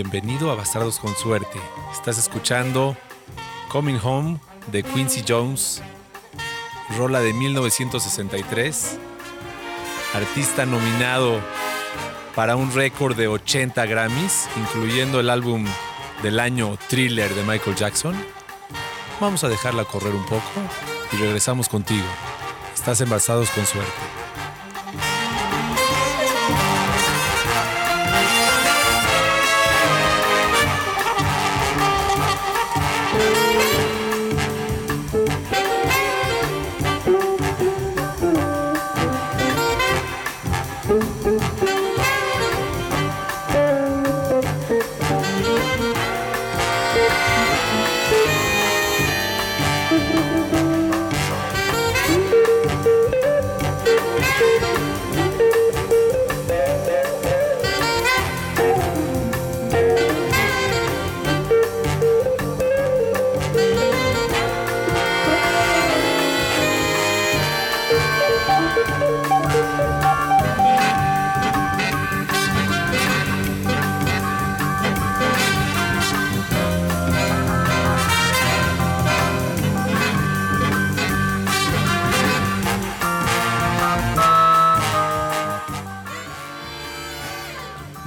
Bienvenido a Bastardos con Suerte. Estás escuchando Coming Home de Quincy Jones, rola de 1963, artista nominado para un récord de 80 Grammys, incluyendo el álbum del año Thriller de Michael Jackson. Vamos a dejarla correr un poco y regresamos contigo. Estás en Bastardos con Suerte.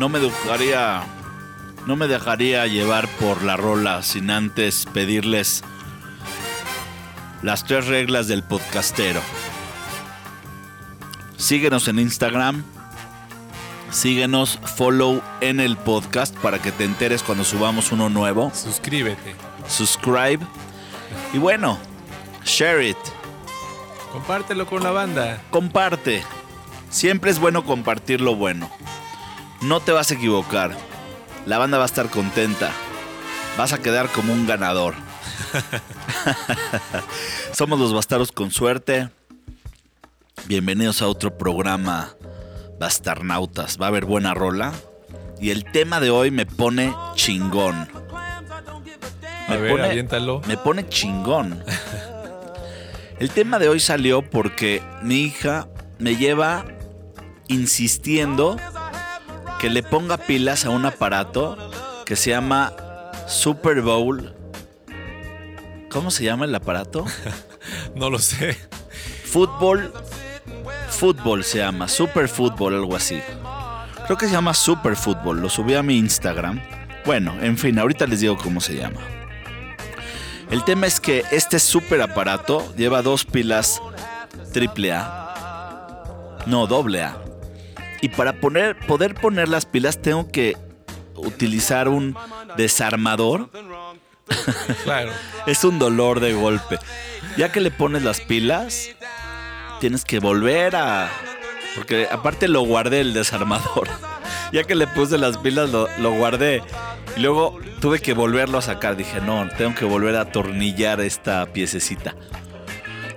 No me dejaría. No me dejaría llevar por la rola sin antes pedirles las tres reglas del podcastero. Síguenos en Instagram. Síguenos, follow en el podcast para que te enteres cuando subamos uno nuevo. Suscríbete. Subscribe. Y bueno, share it. Compártelo con la banda. Comparte. Siempre es bueno compartir lo bueno. No te vas a equivocar. La banda va a estar contenta. Vas a quedar como un ganador. Somos los bastardos con suerte. Bienvenidos a otro programa Bastarnautas. Va a haber buena rola. Y el tema de hoy me pone chingón. A ver, aviéntalo. Me pone chingón. El tema de hoy salió porque mi hija me lleva insistiendo que le ponga pilas a un aparato que se llama Super Bowl. ¿Cómo se llama el aparato? No lo sé. Fútbol. Fútbol se llama. Super Fútbol, algo así. Creo que se llama Super Fútbol. Lo subí a mi Instagram. Bueno, en fin, ahorita les digo cómo se llama. El tema es que este super aparato lleva dos pilas triple A. No, doble A. Y para poner, poder poner las pilas tengo que utilizar un desarmador. Claro. es un dolor de golpe. Ya que le pones las pilas, tienes que volver a... Porque aparte lo guardé el desarmador. ya que le puse las pilas, lo, lo guardé. Y luego tuve que volverlo a sacar. Dije, no, tengo que volver a atornillar esta piececita.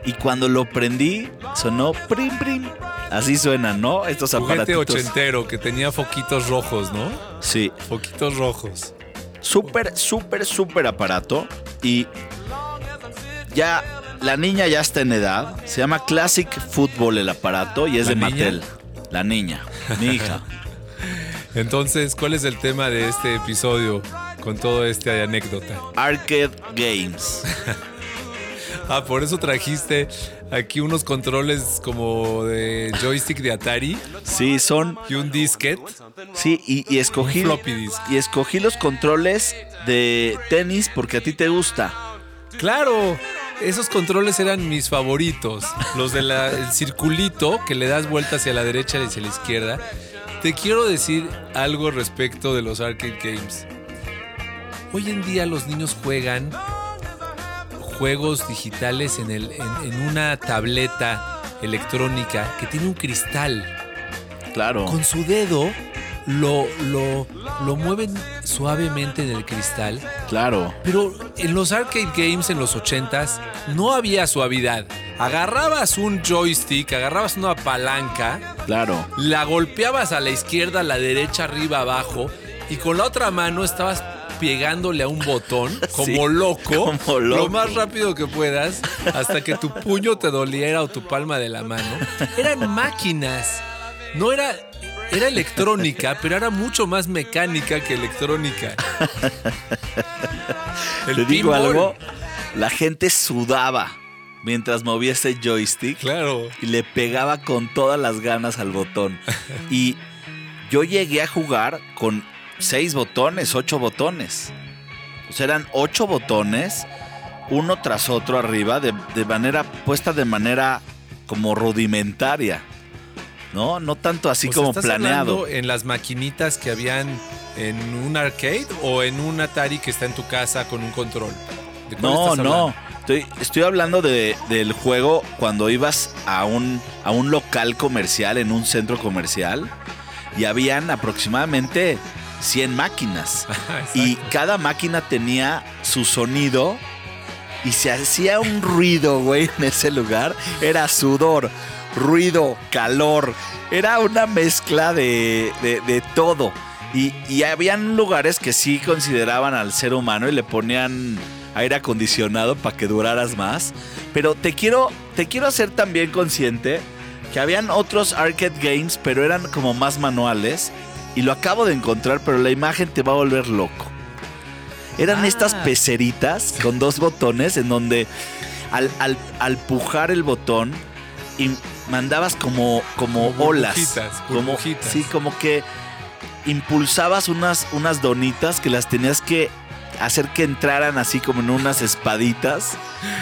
Y cuando lo prendí, sonó prim prim. Así suenan, ¿no? Estos Juguete aparatitos. ochentero que tenía foquitos rojos, ¿no? Sí, Foquitos rojos. súper, súper, súper aparato. Y ya la niña ya está en edad. Se llama Classic Football el aparato y es ¿La de niña? Mattel. La niña, mi hija. Entonces, ¿cuál es el tema de este episodio con todo este anécdota? Arcade Games. Ah, por eso trajiste aquí unos controles como de joystick de Atari Sí, son. y un disquete. Sí, y, y escogí. Un floppy disk. Y escogí los controles de tenis porque a ti te gusta. Claro, esos controles eran mis favoritos. Los del circulito que le das vuelta hacia la derecha y hacia la izquierda. Te quiero decir algo respecto de los arcade games. Hoy en día los niños juegan juegos digitales en, el, en, en una tableta electrónica que tiene un cristal. Claro. Con su dedo lo, lo lo mueven suavemente en el cristal. Claro. Pero en los arcade games en los 80s no había suavidad. Agarrabas un joystick, agarrabas una palanca, Claro. la golpeabas a la izquierda, a la derecha, arriba, abajo, y con la otra mano estabas pegándole a un botón como Sí, loco, como loco. lo más rápido que puedas, hasta que tu puño te doliera o tu palma de la mano. Eran máquinas, no era... Era electrónica, pero era mucho más mecánica que electrónica. El Te digo algo, la gente sudaba mientras movía ese joystick Claro. y le pegaba con todas las ganas al botón. Y yo llegué a jugar con seis botones, ocho botones. O sea, eran ocho botones, uno tras otro arriba, de, de manera puesta de manera como rudimentaria. ¿No? No tanto así O sea, como ¿estás planeado. en las maquinitas que habían en un arcade o en un Atari que está en tu casa con un control? ¿De cuál No, no. Estoy, estoy hablando de- del juego cuando ibas a un, a un local comercial, en un centro comercial, y habían aproximadamente 100 máquinas. Y cada máquina tenía su sonido y se hacía un ruido, güey, en ese lugar. Era sudor, ruido, calor. Era una mezcla de, de- de todo. Y, y habían lugares que sí consideraban al ser humano y le ponían aire acondicionado para que duraras más. Pero te quiero, te quiero hacer también consciente que habían otros arcade games, pero eran como más manuales. Y lo acabo de encontrar, pero la imagen te va a volver loco. Eran Ah. estas peceritas con dos botones en donde al, al- al pujar el botón y mandabas como, como, Como olas. burbujitas, como, sí, como que impulsabas unas, unas donitas que las tenías que hacer que entraran así como en unas espaditas,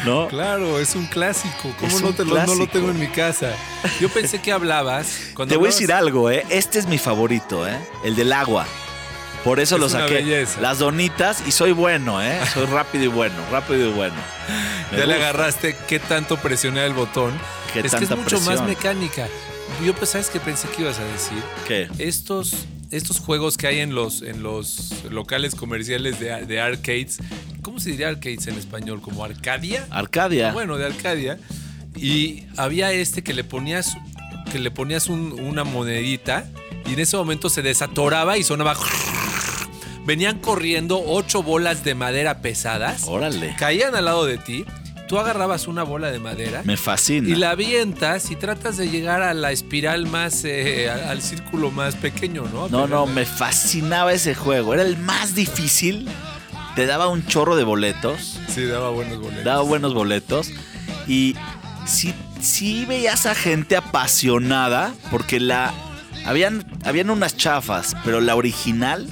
¿no? Claro, es un clásico. ¿Cómo no, te lo, no lo tengo en mi casa? Yo pensé que hablabas. Cuando Te voy a decir algo, ¿eh? Este es mi favorito, ¿eh? El del agua. Por eso Es lo saqué. belleza. Las donitas y soy bueno, ¿eh? Soy rápido y bueno, rápido y bueno. Me Ya le agarraste qué tanto presioné el botón. Qué es que es mucho más mecánica. Yo, pues, ¿sabes qué pensé que ibas a decir? ¿Qué? Estos, estos juegos que hay en los, en los locales comerciales de, de arcades, ¿cómo se diría arcades en español? ¿Como Arcadia? Arcadia. Bueno, de Arcadia. Y había este que le ponías, que le ponías un- una monedita y en ese momento se desatoraba y sonaba. Venían corriendo ocho bolas de madera pesadas, Órale. caían al lado de ti. Tú agarrabas una bola de madera Me fascina. y la avientas y tratas de llegar a la espiral más, eh, al círculo más pequeño, ¿no? No, no, me fascinaba ese juego. Era el más difícil. Te daba un chorro de boletos. Sí, daba buenos boletos. Daba buenos boletos. Y sí, sí veías a gente apasionada. Porque la. Habían, habían unas chafas. Pero la original.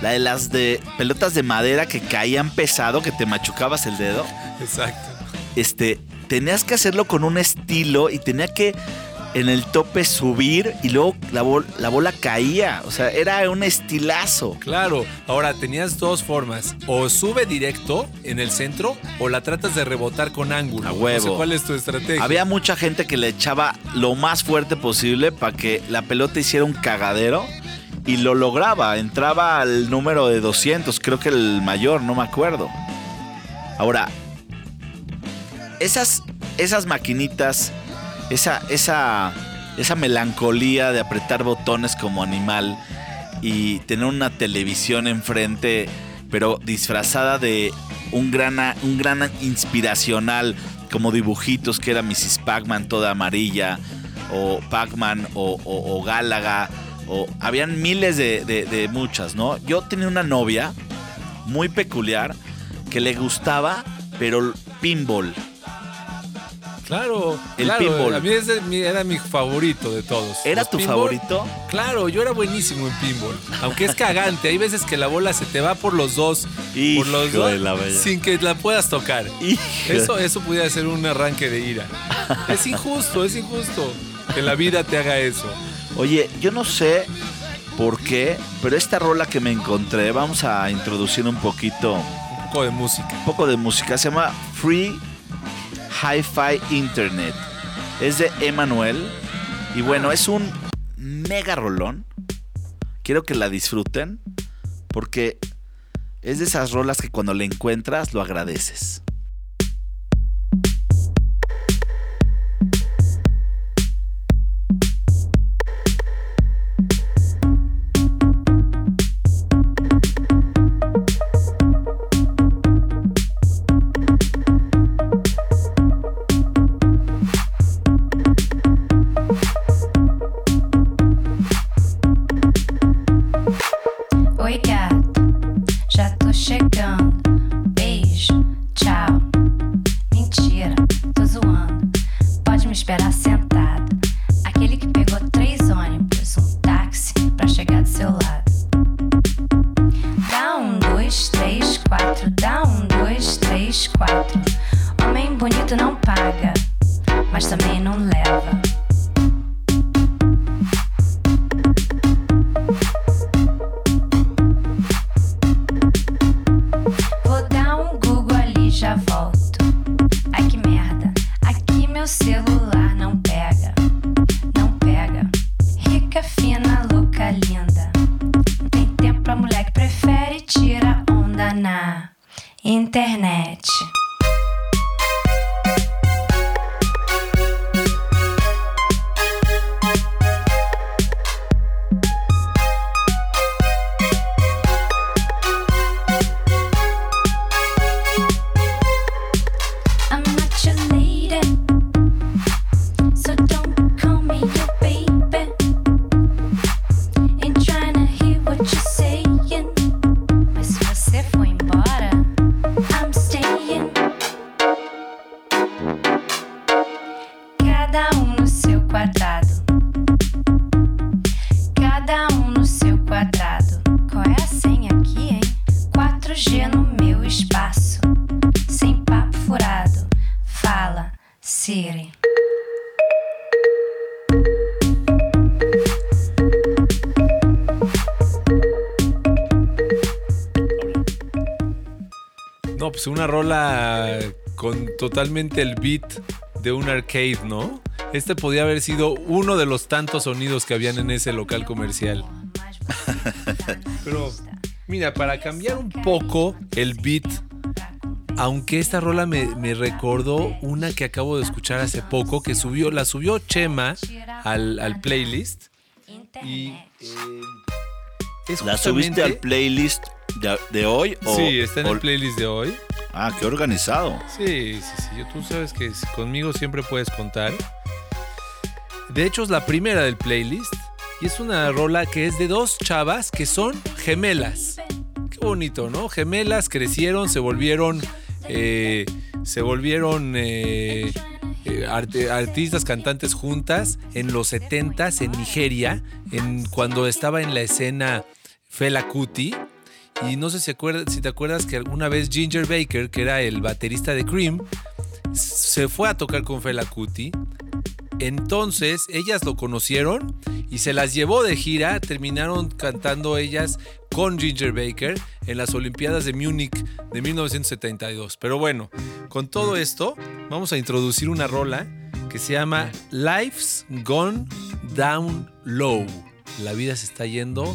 La de las de pelotas de madera que caían pesado, que te machucabas el dedo. Exacto. Este. Tenías que hacerlo con un estilo y tenía que en el tope subir y luego la, bol- la bola caía. O sea, era un estilazo. Claro, ahora tenías dos formas. O sube directo en el centro o la tratas de rebotar con ángulo. A huevo. No sé cuál es tu estrategia. Había mucha gente que le echaba lo más fuerte posible para que la pelota hiciera un cagadero y lo lograba. Entraba al número de 200, creo que el mayor, no me acuerdo. Ahora, esas, esas maquinitas, esa, esa, esa melancolía de apretar botones como animal y tener una televisión enfrente, pero disfrazada de un gran, un gran inspiracional, como dibujitos que era Mrs. Pac-Man toda amarilla, o Pac-Man, o, o, Gálaga, o habían miles de, de- muchas, ¿no? Yo tenía una novia muy peculiar que le gustaba, pero pinball. Claro, El claro, pinball. A mí ese era mi favorito de todos. ¿Era Los tu pinball- favorito? Claro, yo era buenísimo en pinball. Aunque es cagante, hay veces que la bola se te va por los dos, por los dos sin que la puedas tocar. Hijo. Eso, eso pudiera ser un arranque de ira. Es injusto, es injusto que la vida te haga eso. Oye, yo no sé por qué, pero esta rola que me encontré, vamos a introducir un poquito, Un poco de música. un poco de música. Se llama Free Hi-Fi Internet. Es de Emanuel. Y bueno, es un mega rolón. Quiero que la disfruten porque es de esas rolas que cuando la encuentras lo agradeces. internet. Pues una rola con totalmente el beat de un arcade, ¿no? Este podía haber sido uno de los tantos sonidos que habían en ese local comercial. Pero mira, para cambiar un poco el beat, aunque esta rola me, recordó una que acabo de escuchar hace poco, que subió, la subió Chema al, playlist. Y eh, ¿La subiste al playlist de, hoy? sí, está en el playlist de hoy. Ah, qué organizado. Sí, sí, sí. Tú sabes que conmigo siempre puedes contar. De hecho, es la primera del playlist. Y es una rola que es de dos chavas que son gemelas. Qué bonito, ¿no? Gemelas crecieron, se volvieron. Eh, se volvieron. Eh, eh, artistas, cantantes juntas en los 70s en Nigeria, en, cuando estaba en la escena Fela Kuti. Y no sé si, te acuerdas que alguna vez Ginger Baker, que era el baterista de Cream, se fue a tocar con Fela Kuti. Entonces ellas lo conocieron y se las llevó de gira. Terminaron cantando ellas con Ginger Baker en las Olimpiadas de Múnich de 1972. Pero bueno, con todo esto, vamos a introducir una rola que se llama Life's Gone Down Low. La vida se está yendo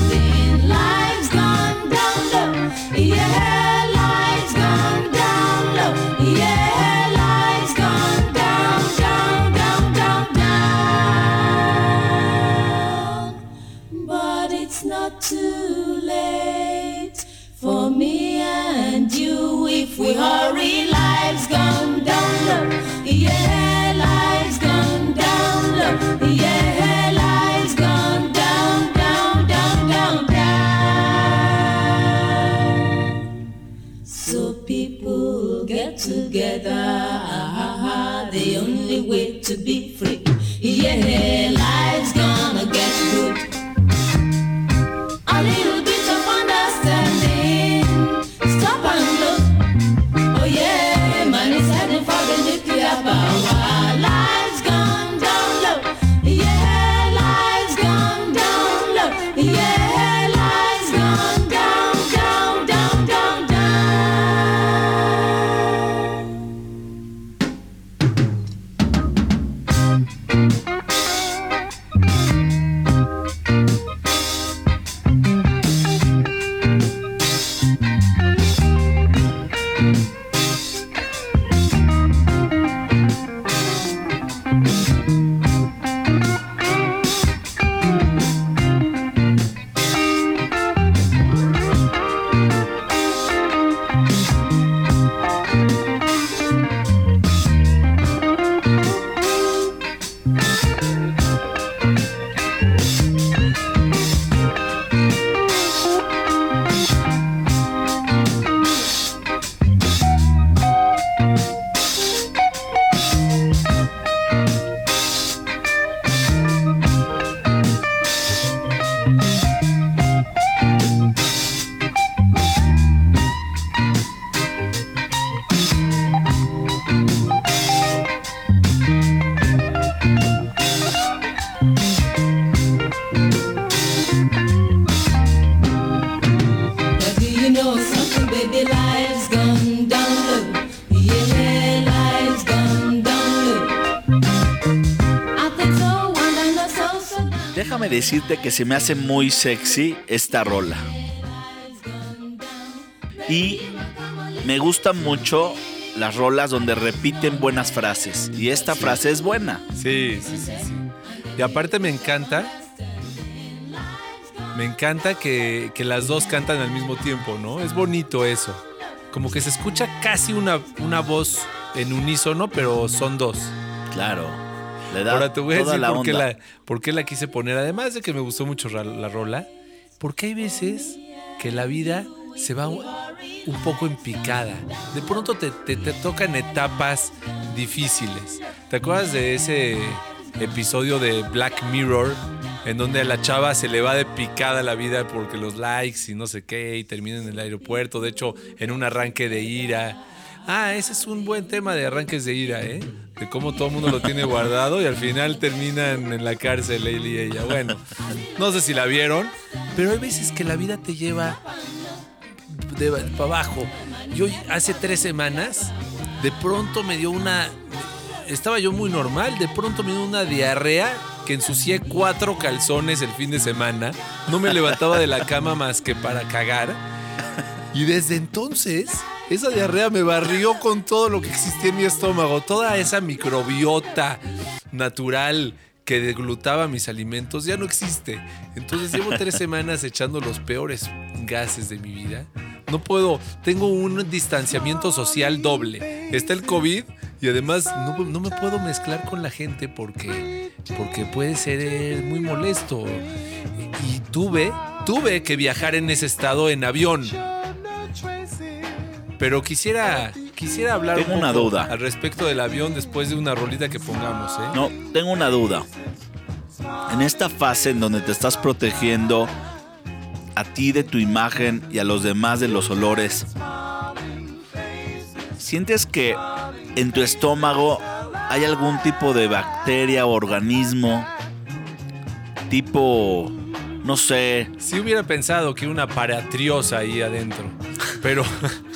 decirte que se me hace muy sexy esta rola. Y me gustan mucho las rolas donde repiten buenas frases. Y esta frase es buena. Sí, sí, sí, sí. Y aparte me encanta. Me encanta que, que las dos cantan al mismo tiempo, ¿no? Es bonito eso. Como que se escucha casi una, una voz en unísono, pero son dos. Claro. Le da Ahora te voy a decir por qué la, por qué la quise poner. Además de que me gustó mucho la rola, porque hay veces que la vida se va un un poco en picada. De pronto te, te- te tocan etapas difíciles. ¿Te acuerdas de ese episodio de Black Mirror? En donde a la chava se le va de picada la vida porque los likes y no sé qué, y termina en el aeropuerto. De hecho, en un arranque de ira. Ah, ese es un buen tema de arranques de ira, ¿eh? De cómo todo el mundo lo tiene guardado y al final terminan en la cárcel él y ella. Bueno, no sé si la vieron, pero hay veces que la vida te lleva de para abajo. Yo hace tres semanas, de pronto me dio una. Estaba yo muy normal, de pronto me dio una diarrea que ensucié cuatro calzones el fin de semana. No me levantaba de la cama más que para cagar. Y desde entonces, esa diarrea me barrió con todo lo que existía en mi estómago, toda esa microbiota natural que deglutaba mis alimentos ya no existe. Entonces llevo tres semanas echando los peores gases de mi vida. No puedo, tengo un distanciamiento social doble. Está el COVID y además no, no me puedo mezclar con la gente porque, porque puede ser muy molesto. Y tuve, tuve que viajar en ese estado en avión. Pero quisiera, quisiera hablar Tengo un una duda. al respecto del avión después de una rolita que pongamos, ¿eh? No, tengo una duda. En esta fase en donde te estás protegiendo a ti de tu imagen y a los demás de los olores, ¿sientes que en tu estómago hay algún tipo de bacteria o organismo tipo, no sé, Si hubiera pensado que una paratriosa ahí adentro. Pero,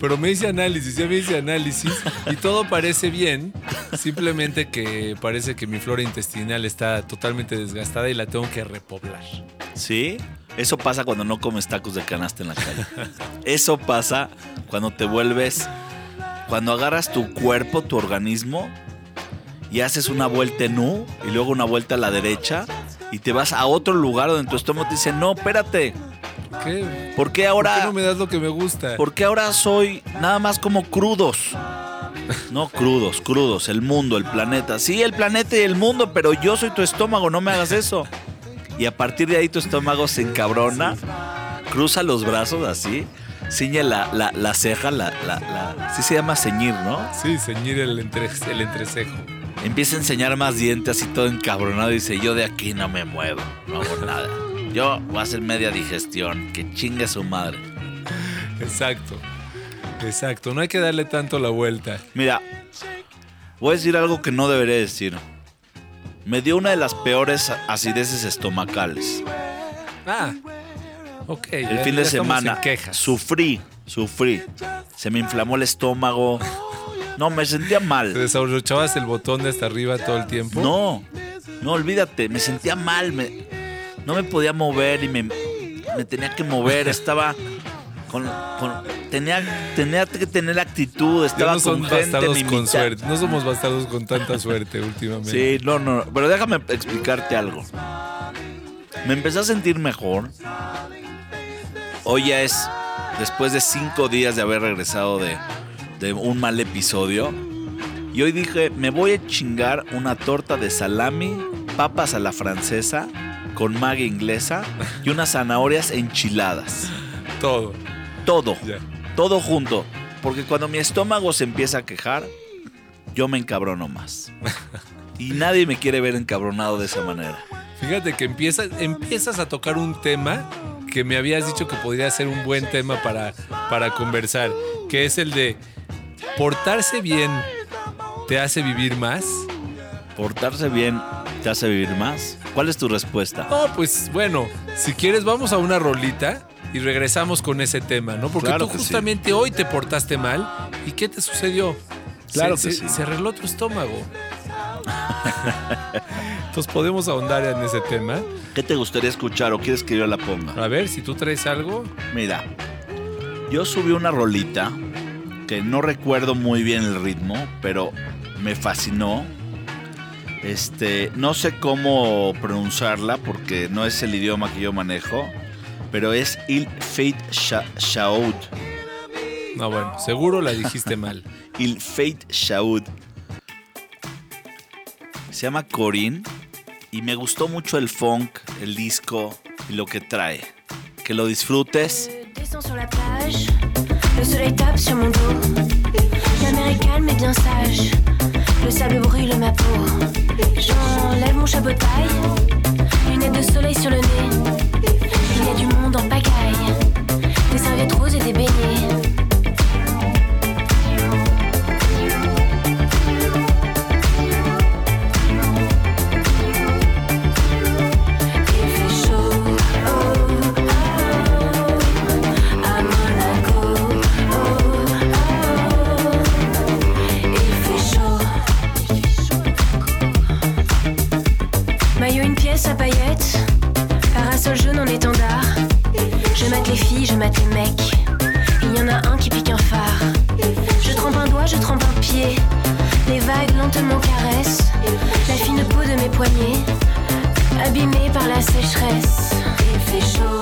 pero me hice análisis, ya me hice análisis y todo parece bien. Simplemente que parece que mi flora intestinal está totalmente desgastada y la tengo que repoblar. ¿Sí? Eso pasa cuando no comes tacos de canasta en la calle. Eso pasa cuando te vuelves, cuando agarras tu cuerpo, tu organismo, y haces una vuelta en U y luego una vuelta a la derecha y te vas a otro lugar donde tu estómago te dice, no, espérate, ¿Qué? ¿por qué ¿Por ahora, qué no me das lo que me gusta? por qué ahora soy nada más como crudos? No crudos, crudos, el mundo, el planeta. Sí, el planeta y el mundo, pero yo soy tu estómago, no me hagas eso. Y a partir de ahí tu estómago se encabrona, cruza los brazos así, ciñe la, la, la ceja, la, la, la- sí se llama ceñir, ¿no? Sí, ceñir el, entre- el entrecejo. Empieza a enseñar más dientes y todo encabronado y dice, yo de aquí no me muevo, no hago nada. Yo voy a hacer media digestión, que chingue su madre. Exacto. Exacto. No hay que darle tanto la vuelta. Mira, voy a decir algo que no debería decir. Me dio una de las peores acideces estomacales. Ah. Ok. El ya- fin de semana sufrí, sufrí. Se me inflamó el estómago. No, me sentía ¿Te mal. desabrochabas el botón de hasta arriba todo el tiempo? No, no, olvídate, me sentía mal. me- no me podía mover y me, me tenía que mover. Estaba con, con- tenía, tenía que tener actitud. Estaba no con gente me con suerte. No somos bastardos con tanta suerte últimamente. Sí, no, no, pero déjame explicarte algo. Me empecé a sentir mejor. Hoy ya es después de cinco días de haber regresado de, de un mal episodio. Y hoy dije, me voy a chingar una torta de salami, papas a la francesa, con maga inglesa y unas zanahorias enchiladas. Todo. Todo, todo junto. Porque cuando mi estómago se empieza a quejar, yo me encabrono más. Y nadie me quiere ver encabronado de esa manera. Fíjate que empiezas, empiezas a tocar un tema que me habías dicho que podría ser un buen tema para, para conversar, que es el de portarse bien te hace vivir más. ¿Portarse bien te hace vivir más? ¿Cuál es tu respuesta? No, pues bueno, si quieres vamos a una rolita y regresamos con ese tema, ¿no? Porque Claro tú sí. justamente hoy te portaste mal y ¿qué te sucedió? Claro se, que se- sí. se arregló tu estómago. Entonces podemos ahondar en ese tema. ¿Qué te gustaría escuchar o quieres que yo la ponga? A ver, si tú traes algo. Mira, yo subí una rolita que no recuerdo muy bien el ritmo, pero me fascinó. Este, no sé cómo pronunciarla porque no es el idioma que yo manejo, pero es Il Fate Shaoud. No, bueno, seguro la dijiste mal. Il Fate Shaoud. Se llama Corinne y me gustó mucho el funk, el disco y lo que trae. Que lo disfrutes. Le sable brûle ma peau. J'enlève mon chapeau de paille, lunettes de soleil sur le nez. Il y a du monde en pagaille, des serviettes roses et des beignets. La sécheresse. Il fait chaud.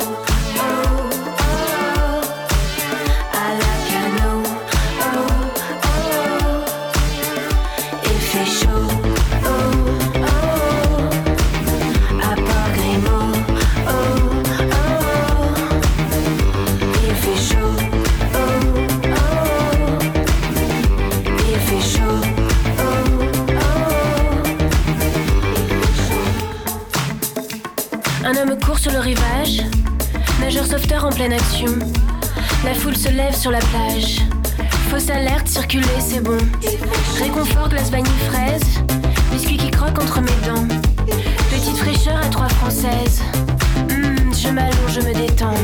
La foule se lève sur la plage. Fausse alerte, circuler, c'est bon. Réconfort, glace vanille fraise. Biscuit qui croque entre mes dents. Petite fraîcheur à trois françaises. Hmm, je m'allonge, je me détends.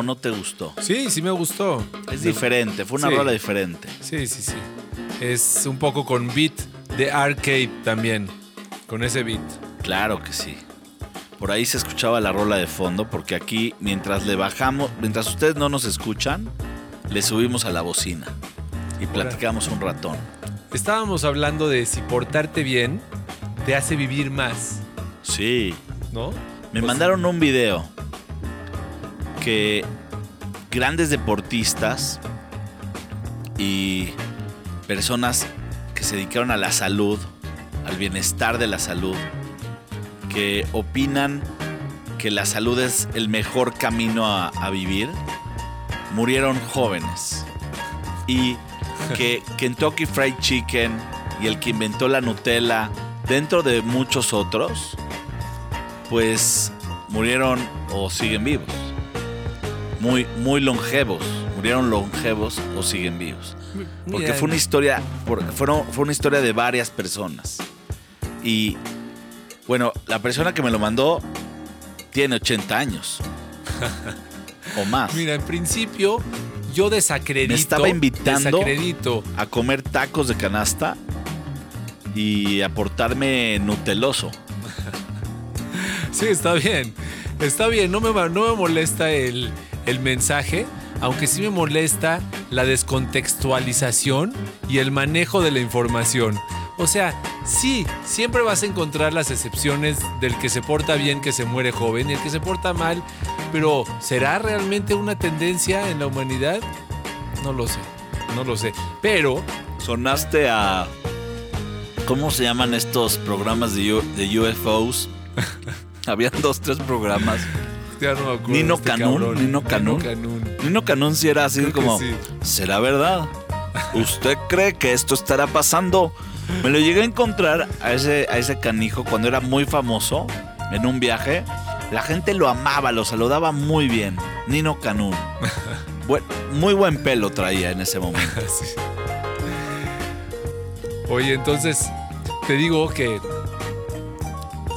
O no te gustó? Sí, sí me gustó. Es diferente, fue una Sí. rola diferente. Sí, sí, sí. Es un poco con beat de arcade también. Con ese beat. Claro que sí. Por ahí se escuchaba la rola de fondo porque aquí mientras le bajamos, mientras ustedes no nos escuchan, le subimos a la bocina y platicamos un ratón. Estábamos hablando de si portarte bien te hace vivir más, Sí, ¿no? me Pues- mandaron un video que grandes deportistas y personas que se dedicaron a la salud, al bienestar de la salud, que opinan que la salud es el mejor camino a, a vivir, murieron jóvenes. Y que Kentucky Fried Chicken y el que inventó la Nutella, dentro de muchos otros, pues murieron o siguen vivos. Muy, muy longevos. Murieron longevos o siguen vivos. Porque fue una historia, fueron, fue una historia de varias personas. Y bueno, la persona que me lo mandó tiene 80 años. o más. Mira, en principio yo desacredito. Me estaba invitando- Desacredito. A comer tacos de canasta y a portarme nuteloso. Sí, está bien. Está bien, no me, no me molesta el, el mensaje, aunque sí me molesta la descontextualización y el manejo de la información. O sea, Sí, siempre vas a encontrar las excepciones del que se porta bien que se muere joven y el que se porta mal, pero ¿será realmente una tendencia en la humanidad? No lo sé, no lo sé. Pero Sonaste a. ¿Cómo se llaman estos programas de, U- de UFOs? Habían dos, tres programas. Ya no me acuerdo. Nino este Canún, cabrón. Nino Canún. Canún. Nino Canún sí era así Creo como. sí. ¿Será verdad? ¿Usted cree que esto estará pasando? Me lo llegué a encontrar a ese, a ese canijo cuando era muy famoso en un viaje. La gente lo amaba, lo saludaba muy bien. Nino Canún. Buen- muy buen pelo traía en ese momento. Sí. Oye, entonces te digo que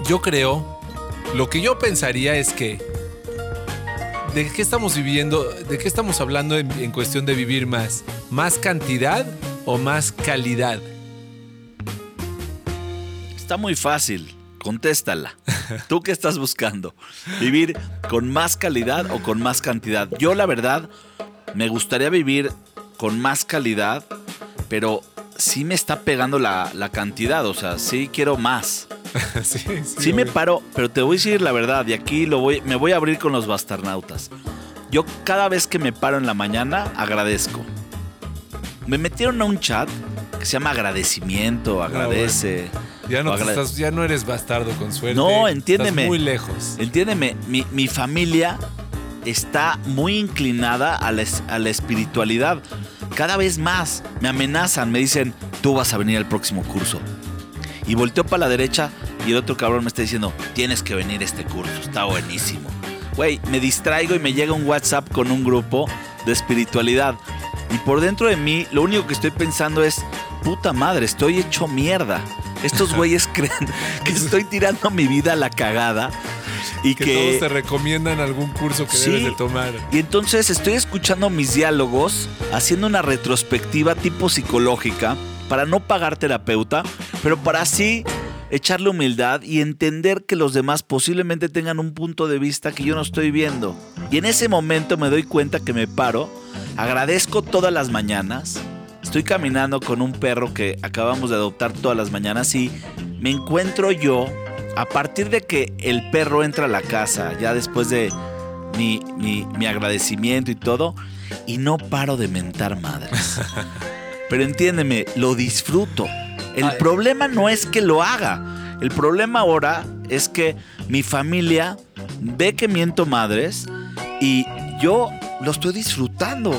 yo creo, lo que yo pensaría es que ¿de qué estamos viviendo? ¿De qué estamos hablando en, en cuestión de vivir más? ¿Más cantidad o más calidad? Está muy fácil. Contéstala. ¿Tú qué estás buscando? ¿Vivir con más calidad o con más cantidad? Yo la verdad me gustaría vivir con más calidad, pero sí me está pegando la, la cantidad. O sea, sí quiero más. sí, sí, Sí me paro, pero te voy a decir la verdad, y aquí lo voy, me voy a abrir con los bastarnautas. Yo cada vez que me paro en la mañana agradezco. Me metieron a un chat que se llama agradecimiento, agradece. Ya no, o te agrade- estás- ya no eres bastardo con suerte. No, entiéndeme. Estás muy lejos. Entiéndeme, mi, mi familia está muy inclinada a la, a la espiritualidad. Cada vez más me amenazan, me dicen, tú vas a venir al próximo curso. Y volteo para la derecha y el otro cabrón me está diciendo, tienes que venir a este curso, está buenísimo. Güey, me distraigo y me llega un WhatsApp con un grupo de espiritualidad. Y por dentro de mí, lo único que estoy pensando es, puta madre, estoy hecho mierda. Estos güeyes creen que estoy tirando mi vida a la cagada y Que, que... todos te recomiendan algún curso que Sí. debes de tomar. Y entonces estoy escuchando mis diálogos, haciendo una retrospectiva tipo psicológica, para no pagar terapeuta, pero para así echarle humildad y entender que los demás posiblemente tengan un punto de vista que yo no estoy viendo. Y en ese momento me doy cuenta que me paro, agradezco todas las mañanas, estoy caminando con un perro que acabamos de adoptar todas las mañanas y me encuentro yo, a partir de que el perro entra a la casa, ya después de mi, mi- mi agradecimiento y todo, y no paro de mentar madres. Pero entiéndeme, lo disfruto. El Ay. problema no es que lo haga. El problema ahora es que mi familia ve que miento madres y yo lo estoy disfrutando.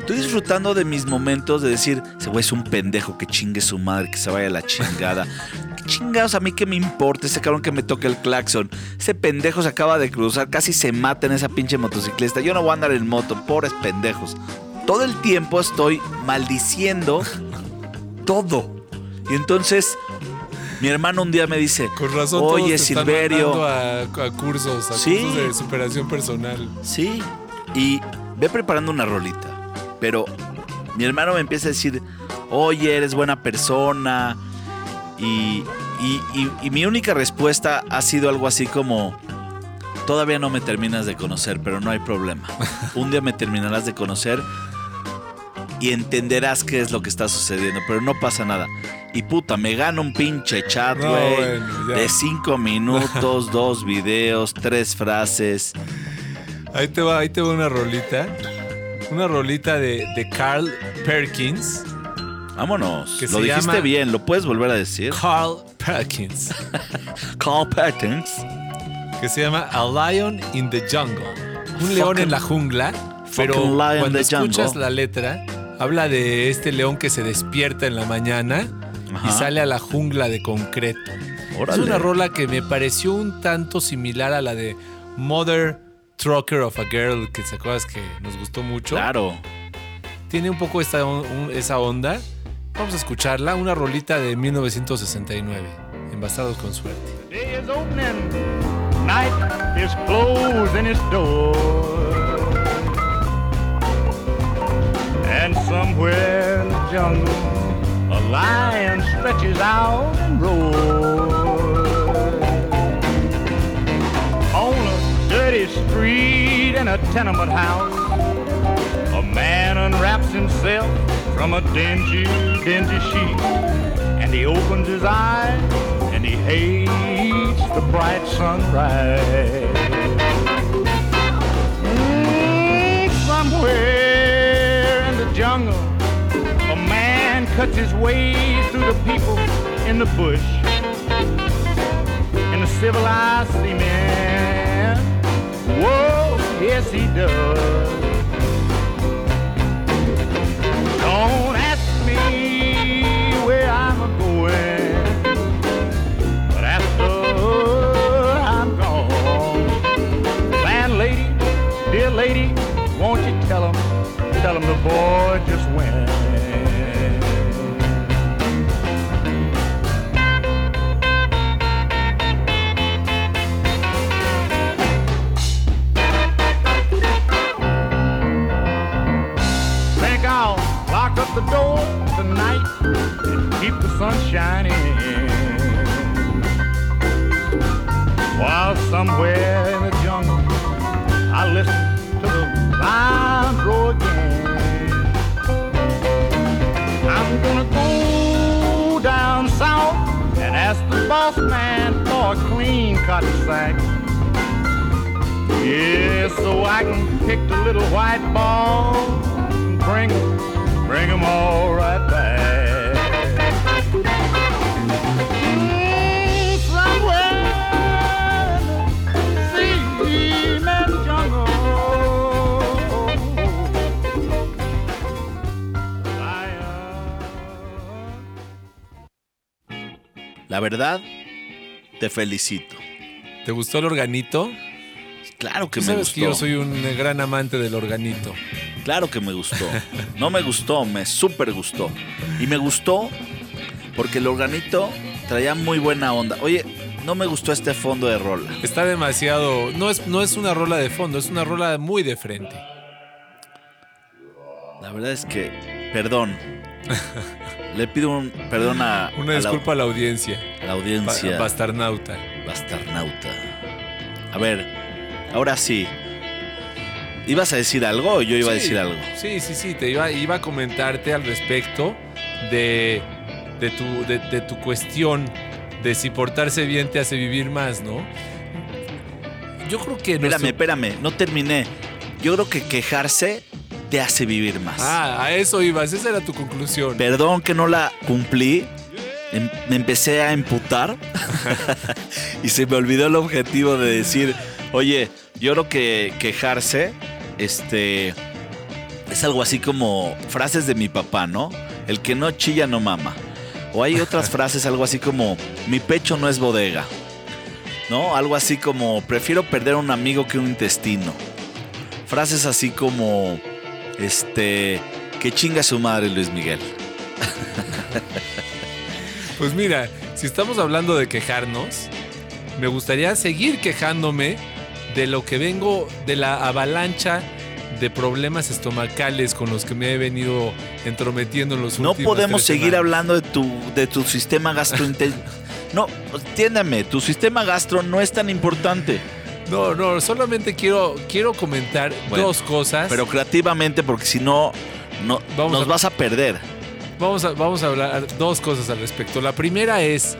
Estoy disfrutando de mis momentos de decir, ese güey es un pendejo que chingue su madre, que se vaya a la chingada. ¿Qué chingados a mí que me importa ese cabrón que me toque el claxon? Ese pendejo se acaba de cruzar, casi se mata en esa pinche motociclista. Yo no voy a andar en moto, pobres pendejos. Todo el tiempo estoy maldiciendo todo. Y entonces mi hermano un día me dice, Con razón, todos oye te Silverio, mandando a, a cursos, a Sí. cursos de superación personal. Sí, y ve preparando una rolita. Pero mi hermano me empieza a decir, oye, eres buena persona. Y, y- y- y mi única respuesta ha sido algo así como, todavía no me terminas de conocer, pero no hay problema. Un día me terminarás de conocer y entenderás qué es lo que está sucediendo, pero no pasa nada. Y puta, me gano un pinche chat, No, güey. bueno, de cinco minutos, dos videos, tres frases. Ahí te va, ahí te va una rolita. Una rolita de, de Carl Perkins. Vámonos. Que lo dijiste bien, ¿lo puedes volver a decir? Carl Perkins. Carl Perkins. Que se llama A Lion in the Jungle. Un león en la jungla. Pero cuando escuchas jungle. la letra, habla de este león que se despierta en la mañana Ajá. y sale a la jungla de concreto. Órale. Es una rola que me pareció un tanto similar a la de Mother Trucker of a Girl, que te acuerdas que nos gustó mucho. Claro. Tiene un poco esta, un- esa onda. Vamos a escucharla, una rolita de 1969, en Bastardos con Suerte. Day is opening, night is closing its door. And somewhere in the jungle, a lion stretches out and roars. On a dirty street in a tenement house, a man unwraps himself from a dingy, dingy sheet and he opens his eyes and he hates the bright sunrise. Mm, somewhere jungle, a man cuts his way through the people in the bush. And the civilized seaman, whoa, yes he does. Felicito. ¿Te gustó el organito? Claro que Tú me sabes gustó. que yo soy un gran amante del organito. Claro que me gustó. No me gustó, me súper gustó. Y me gustó porque el organito traía muy buena onda. Oye, no me gustó este fondo de rola. Está demasiado. No es, no es una rola de fondo, es una rola muy de frente. La verdad es que, perdón. Le pido un perdón a, Una a disculpa a la audiencia. la, a la Ba- audiencia Bastarnauta. bastarnauta. A ver, ahora sí. ¿Ibas a decir algo o yo iba a decir algo? Sí, sí, sí. Te iba, iba a comentarte al respecto de, de, tu, de, de tu cuestión de si portarse bien te hace vivir más, ¿no? Yo creo que. Espérame, nuestro- espérame, no terminé. Yo creo que quejarse te hace vivir más. Ah, a eso ibas. Esa era tu conclusión. Perdón que no la cumplí. Em- Me empecé a emputar y se me olvidó el objetivo de decir, oye, yo creo que quejarse, este, es algo así como frases de mi papá, ¿no? El que no chilla no mama. O hay otras frases, algo así como, mi pecho no es bodega, ¿no? Algo así como, prefiero perder a un amigo que un intestino. Frases así como, este, que chinga su madre Luis Miguel. Pues mira, si estamos hablando de quejarnos, me gustaría seguir quejándome de lo que vengo, de la avalancha de problemas estomacales con los que me he venido entrometiendo en los No últimos podemos tres seguir semanas. hablando de tu, de tu sistema gastrointestinal. No, entiéndame, tu sistema gastro no es tan importante. No, no, solamente quiero, quiero comentar Bueno, dos cosas. Pero creativamente, porque si no, no Vamos nos a- vas a perder. Vamos a, vamos a hablar dos cosas al respecto. La primera es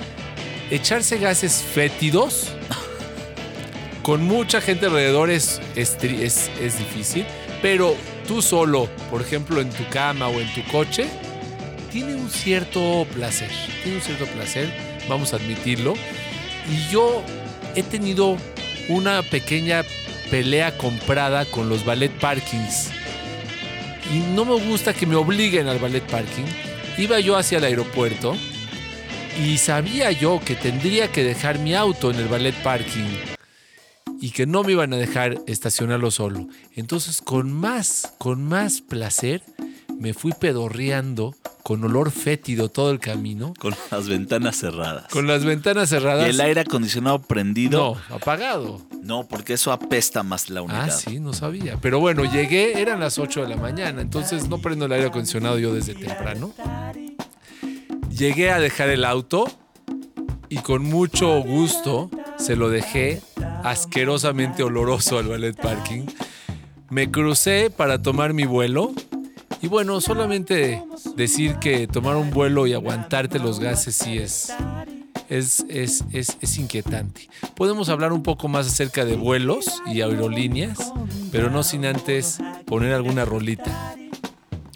echarse gases fétidos. Con mucha gente alrededor es, es, tri- es- es difícil, pero tú solo, por ejemplo, en tu cama o en tu coche, tiene un cierto placer. Tiene un cierto placer, vamos a admitirlo. Y yo he tenido una pequeña pelea comprada con los ballet parkings. Y no me gusta que me obliguen al ballet parking. Iba yo hacia el aeropuerto y sabía yo que tendría que dejar mi auto en el ballet parking y que no me iban a dejar estacionarlo solo. Entonces, con más, con más placer, me fui pedorreando con olor fétido todo el camino, Con las ventanas cerradas. con las ventanas y cerradas. el aire acondicionado prendido. No, apagado. No, porque eso apesta más la unidad. Ah, sí, no sabía. Pero bueno, llegué, eran las 8 de la mañana, entonces no prendo el aire acondicionado yo desde temprano. Llegué a dejar el auto y con mucho gusto se lo dejé asquerosamente oloroso al ballet parking. Me crucé para tomar mi vuelo Y bueno, solamente decir que tomar un vuelo y aguantarte los gases sí es, es, es, es, inquietante. Podemos hablar un poco más acerca de vuelos y aerolíneas, pero no sin antes poner alguna rolita.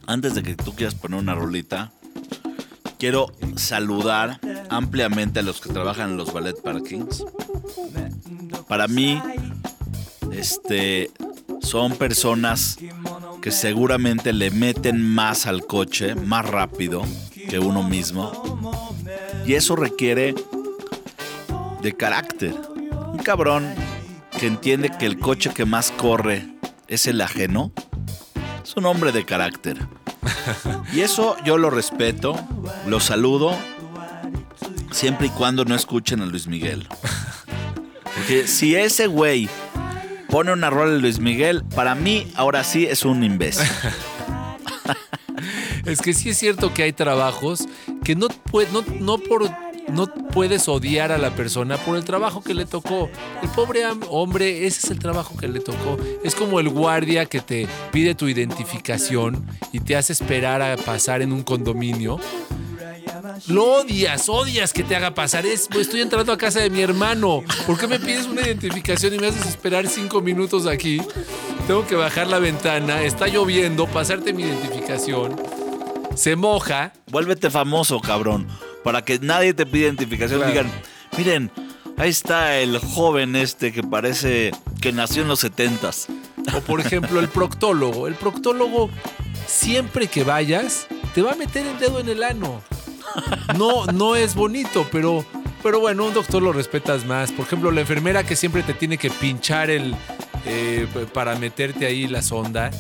Antes de que tú quieras poner una rolita, quiero saludar ampliamente a los que trabajan en los ballet parkings. Para mí, este, son personas que seguramente le meten más al coche, más rápido que uno mismo. Y eso requiere de carácter. Un cabrón que entiende que el coche que más corre es el ajeno. Es un hombre de carácter. Y eso yo lo respeto, lo saludo, siempre y cuando no escuchen a Luis Miguel. Porque si ese güey pone una rola de Luis Miguel, para mí ahora sí es un imbécil. Es que sí es cierto que hay trabajos que no, no, no por, no puedes odiar a la persona por el trabajo que le tocó. El pobre hombre, ese es el trabajo que le tocó. Es como el guardia que te pide tu identificación y te hace esperar a pasar en un condominio. Lo odias, odias que te haga pasar. Es, pues, estoy entrando a casa de mi hermano. ¿Por qué me pides una identificación y me haces esperar cinco minutos aquí? Tengo que bajar la ventana, está lloviendo, pasarte mi identificación. Se moja. Vuélvete famoso, cabrón. Para que nadie te pida identificación. Claro. Digan, miren, ahí está el joven este que parece que nació en los setentas. O por ejemplo, el proctólogo. El proctólogo, siempre que vayas, te va a meter el dedo en el ano. No, no es bonito, pero, pero bueno, un doctor lo respetas más. Por ejemplo, la enfermera que siempre te tiene que pinchar el eh, para meterte ahí la sonda.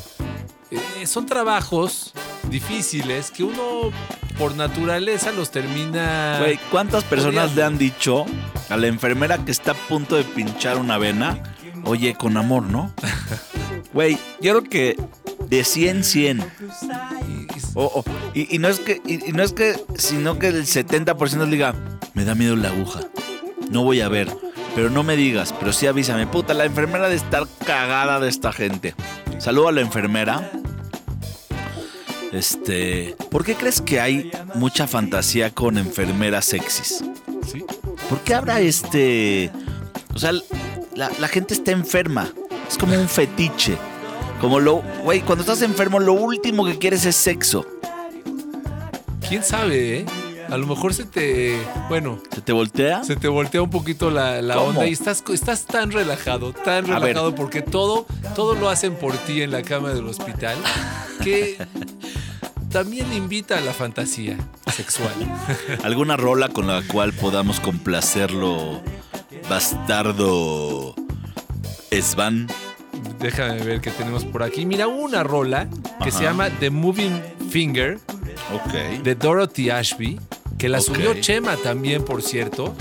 Eh, son trabajos difíciles que uno por naturaleza los termina. Güey, ¿cuántas personas odiando. le han dicho a la enfermera que está a punto de pinchar una vena? Oye, con amor, ¿no? Güey, yo creo que de 100, 100. O- o- y, y no es que, y, y no es que, sino que el 70% le diga, me da miedo la aguja. No voy a ver. Pero no me digas, pero sí avísame. Puta, la enfermera de estar cagada de esta gente. Saludo a la enfermera. Este. ¿Por qué crees que hay mucha fantasía con enfermeras sexys? ¿Sí? ¿Por qué habrá este.? O sea, la, la gente está enferma. Es como un fetiche. Como lo. Güey, cuando estás enfermo, lo último que quieres es sexo. ¿Quién sabe, eh? A lo mejor se te. Bueno, ¿Se te voltea? se te voltea un poquito la, la onda y estás, estás tan relajado, tan A ver. relajado porque todo, todo lo hacen por ti en la cama del hospital que también invita a la fantasía sexual. ¿Alguna rola con la cual podamos complacerlo, bastardo Svan? Déjame ver qué tenemos por aquí. Mira, una rola que Ajá. se llama The Moving Finger de Dorothy Ashby, que la subió Chema también, por cierto.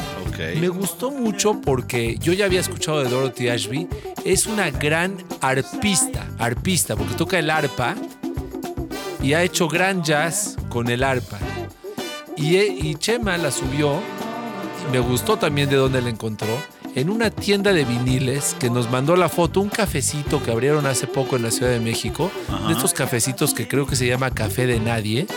Me gustó mucho porque yo ya había escuchado de Dorothy Ashby. Es una gran arpista, arpista, porque toca el arpa y ha hecho gran jazz con el arpa. Y, e- y Chema la subió, me gustó también de dónde la encontró, en una tienda de viniles que nos mandó la foto, un cafecito que abrieron hace poco en la Ciudad de México, Ajá. de estos cafecitos que creo que se llama Café de Nadie,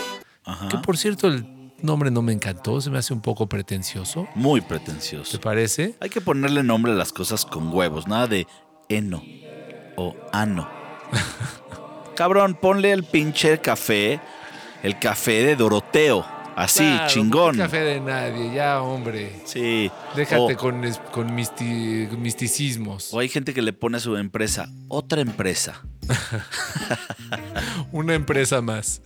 Ajá. que por cierto el nombre no me encantó, se me hace un poco pretencioso. Muy ¿Te pretencioso. parece? Hay que ponerle nombre a las cosas con huevos, nada de eno o ano. Cabrón, ponle el pinche café, el café de Doroteo. Así, Claro, chingón. un café de nadie, ya, hombre. Sí. Déjate O- con, con misti- misticismos. O hay gente que le pone a su empresa otra empresa. Una empresa más.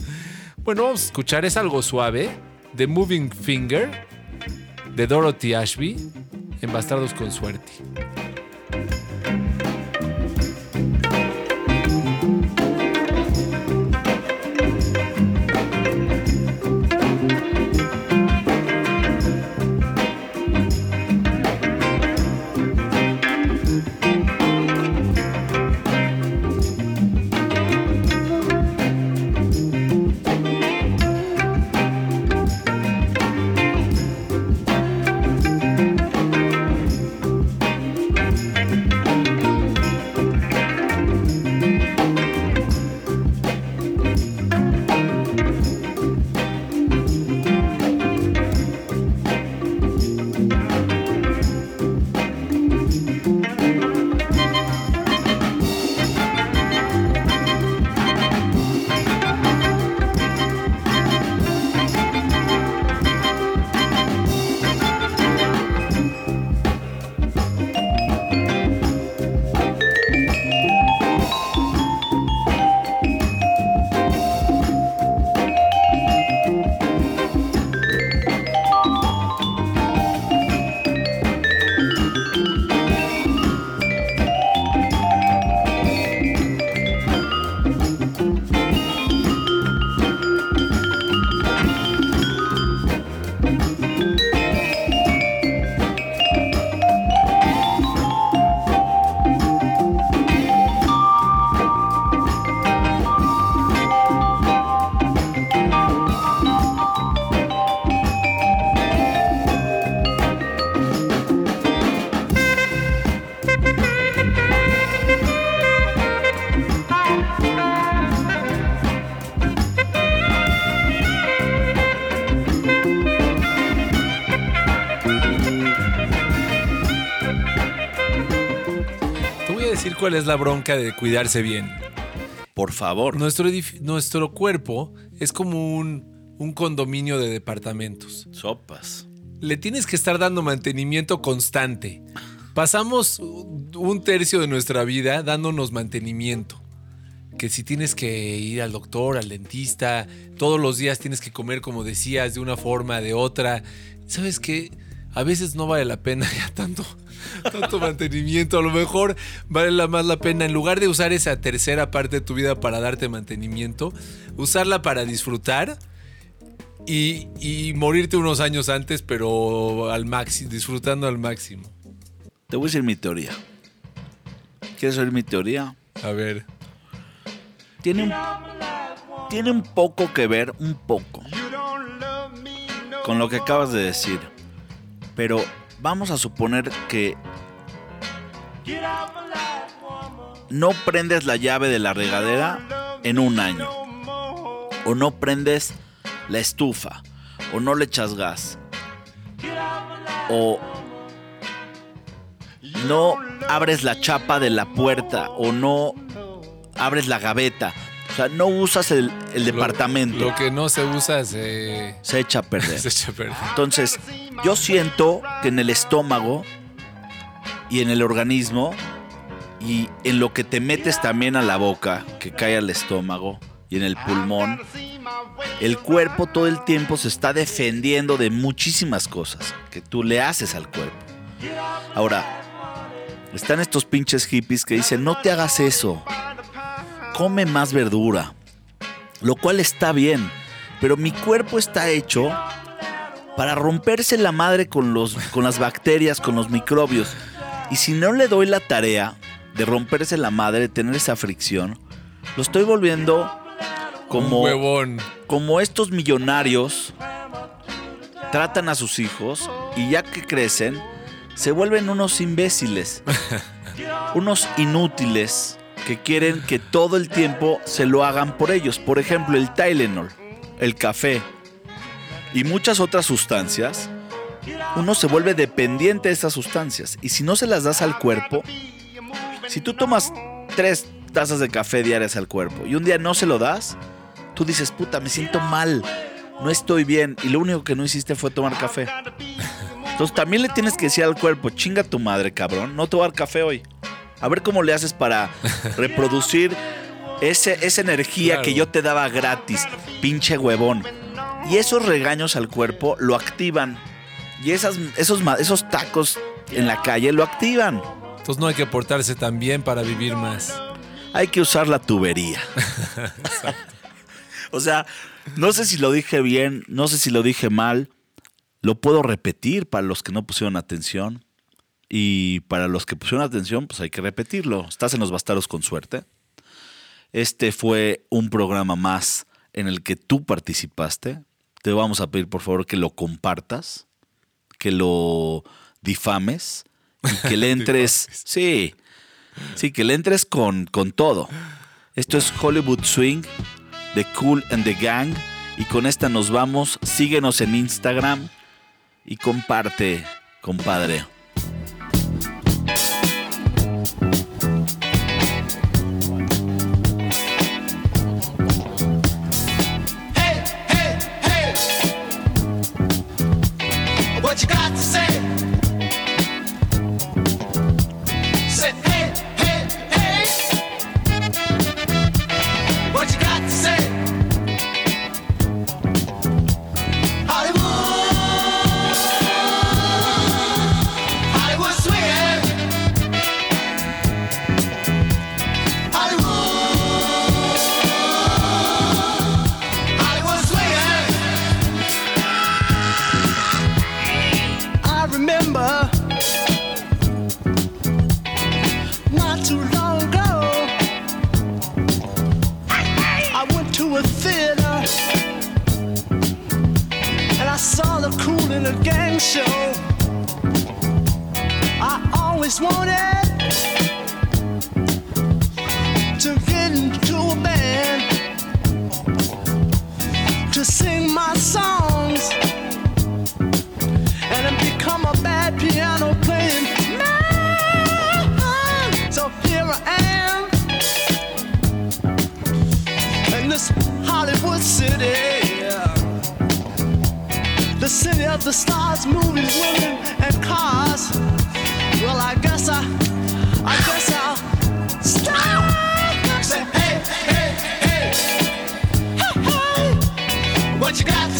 Bueno, vamos a escuchar, es algo suave. The Moving Finger de Dorothy Ashby en Bastardos con Suerte. Cuál es la bronca de cuidarse bien. Por favor. Nuestro, nuestro cuerpo es como un, un condominio de departamentos. Sopas. Le tienes que estar dando mantenimiento constante. Pasamos un tercio de nuestra vida dándonos mantenimiento. Que si tienes que ir al doctor, al dentista, todos los días tienes que comer como decías, de una forma, de otra. ¿Sabes qué? A veces no vale la pena ya tanto, tanto mantenimiento. A lo mejor vale la- más la pena, en lugar de usar esa tercera parte de tu vida para darte mantenimiento, usarla para disfrutar y, y morirte unos años antes, pero al máximo, disfrutando al máximo. Te voy a decir mi teoría. ¿Quieres oír mi teoría? A ver. Tiene un, tiene un poco que ver, un poco, con lo que acabas de decir. Pero vamos a suponer que no prendes la llave de la regadera en un año. O no prendes la estufa. O no le echas gas. O no abres la chapa de la puerta. O no abres la gaveta. O sea, no usas el, el departamento. Lo, lo que no se usa se, se echa a perder. se echa a perder. Entonces, yo siento que en el estómago y en el organismo y en lo que te metes también a la boca, que cae al estómago y en el pulmón, el cuerpo todo el tiempo se está defendiendo de muchísimas cosas que tú le haces al cuerpo. Ahora, están estos pinches hippies que dicen, no te hagas eso, come más verdura, lo cual está bien, pero mi cuerpo está hecho para romperse la madre con, los, con las bacterias, con los microbios. Y si no le doy la tarea de romperse la madre, de tener esa fricción, lo estoy volviendo como, huevón. como estos millonarios tratan a sus hijos y ya que crecen, se vuelven unos imbéciles, unos inútiles que quieren que todo el tiempo se lo hagan por ellos. Por ejemplo, el Tylenol, el café y muchas otras sustancias, uno se vuelve dependiente de esas sustancias. Y si no se las das al cuerpo, si tú tomas tres tazas de café diarias al cuerpo y un día no se lo das, tú dices, puta, me siento mal, no estoy bien y lo único que no hiciste fue tomar café. Entonces también le tienes que decir al cuerpo, chinga tu madre, cabrón, no dar café hoy. A ver cómo le haces para reproducir ese, esa energía Claro. que yo te daba gratis, pinche huevón. Y esos regaños al cuerpo lo activan. Y esas, esos, esos tacos en la calle lo activan. Entonces no hay que portarse tan bien para vivir más. Hay que usar la tubería. o sea, no sé si lo dije bien, no sé si lo dije mal. Lo puedo repetir para los que no pusieron atención. Y para los que pusieron atención, pues hay que repetirlo. Estás en los bastardos con suerte. Este fue un programa más en el que tú participaste. Te vamos a pedir, por favor, que lo compartas, que lo difames y que le entres. sí, sí, que le entres con, con todo. Esto es Hollywood Swing de Cool and the Gang. Y con esta nos vamos. Síguenos en Instagram y comparte, compadre. Thank you. the stars, movies, women, and cars. Well, I guess I, I guess I'll stop. Say, hey, hey, hey, hey, hey, what you got?